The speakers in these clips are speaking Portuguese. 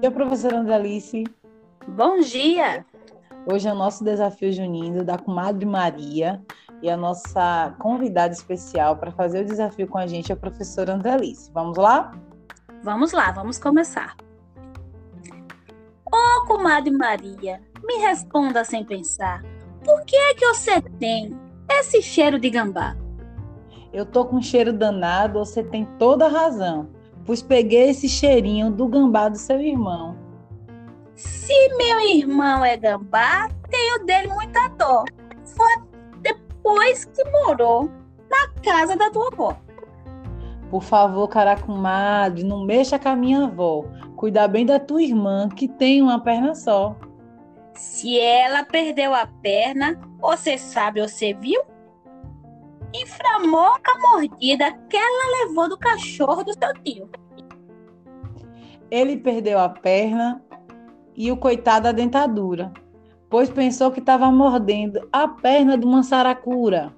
dia, professora Andalice. Bom dia! Hoje é o nosso desafio junino da comadre Maria e a nossa convidada especial para fazer o desafio com a gente é a professora Andalice. Vamos lá? Vamos lá, vamos começar. Ô, oh, comadre Maria, me responda sem pensar. Por que é que você tem esse cheiro de gambá? Eu tô com um cheiro danado, você tem toda a razão pois peguei esse cheirinho do gambá do seu irmão. Se meu irmão é gambá, tenho dele muita dor. Foi depois que morou na casa da tua avó. Por favor, caracumadre, não mexa com a minha avó. Cuida bem da tua irmã, que tem uma perna só. Se ela perdeu a perna, você sabe ou você viu? Inflamou a mordida que ela levou do cachorro do seu tio. Ele perdeu a perna e o coitado a dentadura, pois pensou que estava mordendo a perna de uma saracura.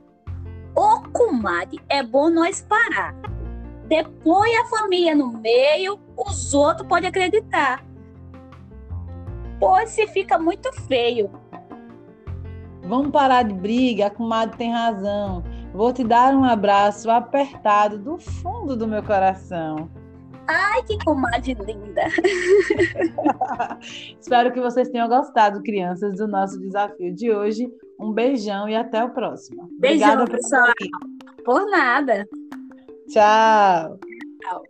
Ô, comadre, é bom nós parar. Depois a família no meio, os outros podem acreditar. Pois se fica muito feio. Vamos parar de briga, a comadre tem razão. Vou te dar um abraço apertado do fundo do meu coração. Ai, que comadre linda! Espero que vocês tenham gostado, crianças, do nosso desafio de hoje. Um beijão e até o próximo. Beijão, Obrigada, pessoal. Por nada. Tchau. Tchau.